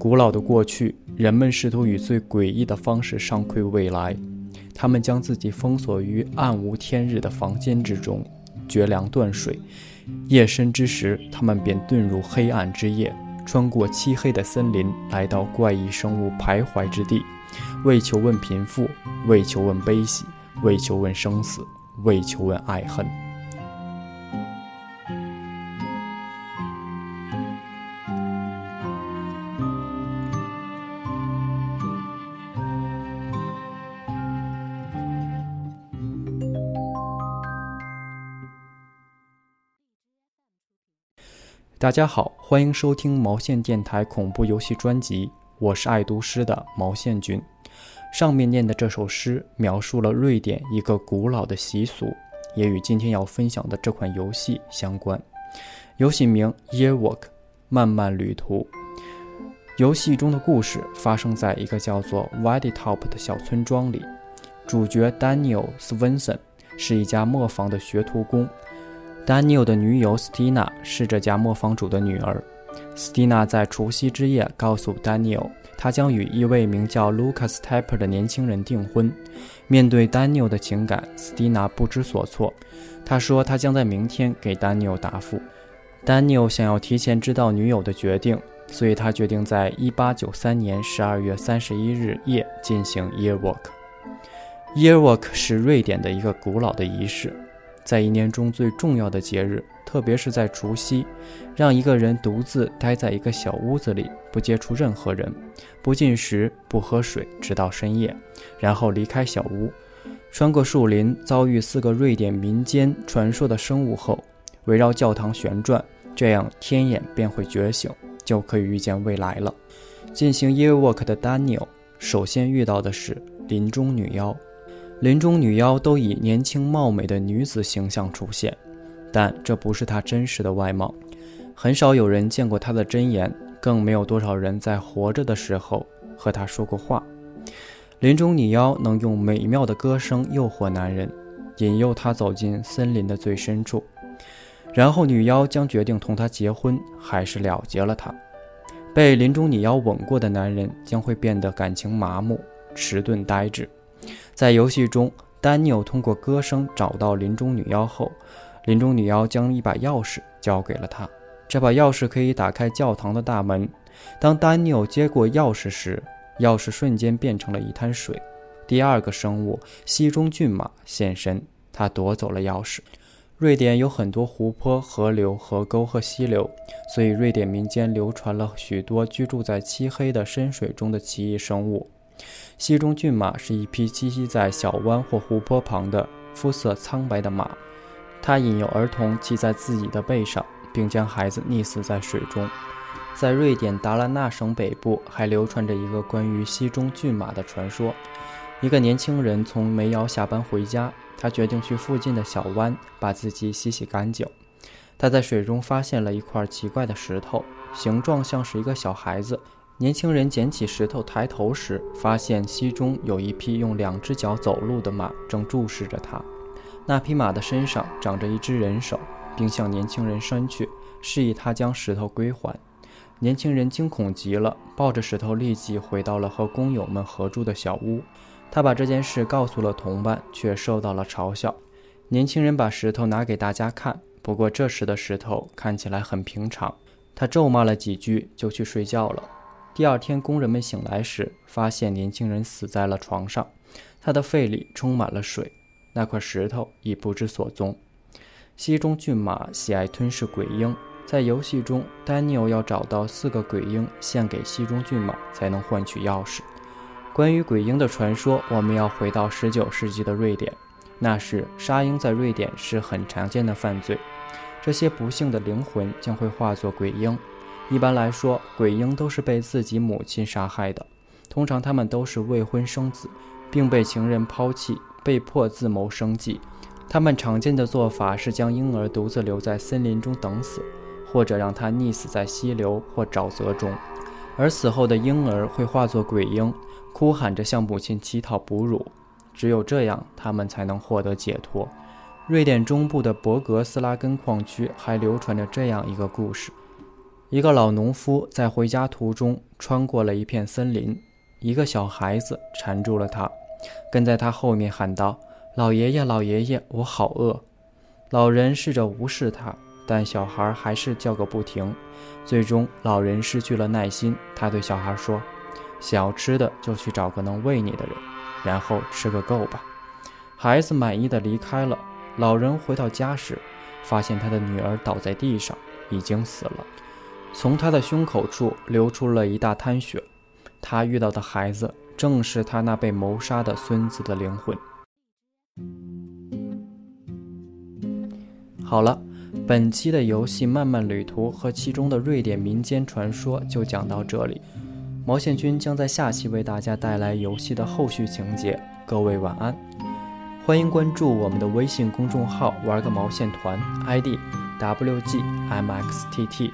古老的过去，人们试图以最诡异的方式上窥未来。他们将自己封锁于暗无天日的房间之中，绝粮断水。夜深之时，他们便遁入黑暗之夜，穿过漆黑的森林，来到怪异生物徘徊之地，为求问贫富，为求问悲喜，为求问生死，为求问爱恨。大家好，欢迎收听毛线电台恐怖游戏专辑，我是爱读诗的毛线君。上面念的这首诗描述了瑞典一个古老的习俗，也与今天要分享的这款游戏相关。游戏名《Yearwalk》，漫漫旅途。游戏中的故事发生在一个叫做 Whitetop 的小村庄里，主角 Daniel Swenson 是一家磨坊的学徒工。Daniel 的女友 Stina 是这家磨坊主的女儿。Stina 在除夕之夜告诉 Daniel，她将与一位名叫 Lucas Tapper 的年轻人订婚。面对 Daniel 的情感，Stina 不知所措。她说她将在明天给 Daniel 答复。Daniel 想要提前知道女友的决定，所以他决定在1893年12月31日夜进行 Yearwalk。Yearwalk 是瑞典的一个古老的仪式。在一年中最重要的节日，特别是在除夕，让一个人独自待在一个小屋子里，不接触任何人，不进食，不喝水，直到深夜，然后离开小屋，穿过树林，遭遇四个瑞典民间传说的生物后，围绕教堂旋转，这样天眼便会觉醒，就可以预见未来了。进行 Yearwalk 的 Daniel 首先遇到的是林中女妖。林中女妖都以年轻貌美的女子形象出现，但这不是她真实的外貌。很少有人见过她的真颜，更没有多少人在活着的时候和她说过话。林中女妖能用美妙的歌声诱惑男人，引诱他走进森林的最深处，然后女妖将决定同他结婚，还是了结了他。被林中女妖吻过的男人将会变得感情麻木、迟钝呆滞。在游戏中，丹尼尔通过歌声找到林中女妖后，林中女妖将一把钥匙交给了他。这把钥匙可以打开教堂的大门。当丹尼尔接过钥匙时，钥匙瞬间变成了一滩水。第二个生物溪中骏马现身，他夺走了钥匙。瑞典有很多湖泊、河流、河沟和溪流，所以瑞典民间流传了许多居住在漆黑的深水中的奇异生物。溪中骏马是一匹栖息在小湾或湖泊旁的肤色苍白的马，它引诱儿童骑在自己的背上，并将孩子溺死在水中。在瑞典达拉纳省北部，还流传着一个关于溪中骏马的传说。一个年轻人从煤窑下班回家，他决定去附近的小湾把自己洗洗干净。他在水中发现了一块奇怪的石头，形状像是一个小孩子。年轻人捡起石头，抬头时发现溪中有一匹用两只脚走路的马正注视着他。那匹马的身上长着一只人手，并向年轻人伸去，示意他将石头归还。年轻人惊恐极了，抱着石头立即回到了和工友们合住的小屋。他把这件事告诉了同伴，却受到了嘲笑。年轻人把石头拿给大家看，不过这时的石头看起来很平常。他咒骂了几句，就去睡觉了。第二天，工人们醒来时，发现年轻人死在了床上，他的肺里充满了水，那块石头已不知所踪。溪中骏马喜爱吞噬鬼婴，在游戏中，丹尼尔要找到四个鬼婴献给溪中骏马，才能换取钥匙。关于鬼婴的传说，我们要回到19世纪的瑞典，那时杀婴在瑞典是很常见的犯罪，这些不幸的灵魂将会化作鬼婴。一般来说，鬼婴都是被自己母亲杀害的。通常他们都是未婚生子，并被情人抛弃，被迫自谋生计。他们常见的做法是将婴儿独自留在森林中等死，或者让他溺死在溪流或沼泽中。而死后的婴儿会化作鬼婴，哭喊着向母亲乞讨哺乳。只有这样，他们才能获得解脱。瑞典中部的博格斯拉根矿区还流传着这样一个故事。一个老农夫在回家途中穿过了一片森林，一个小孩子缠住了他，跟在他后面喊道：“老爷爷，老爷爷，我好饿。”老人试着无视他，但小孩还是叫个不停。最终，老人失去了耐心，他对小孩说：“想要吃的就去找个能喂你的人，然后吃个够吧。”孩子满意的离开了。老人回到家时，发现他的女儿倒在地上，已经死了。从他的胸口处流出了一大滩血。他遇到的孩子正是他那被谋杀的孙子的灵魂。好了，本期的游戏漫漫旅途和其中的瑞典民间传说就讲到这里。毛线君将在下期为大家带来游戏的后续情节。各位晚安，欢迎关注我们的微信公众号“玩个毛线团 ”，ID WGMXTT。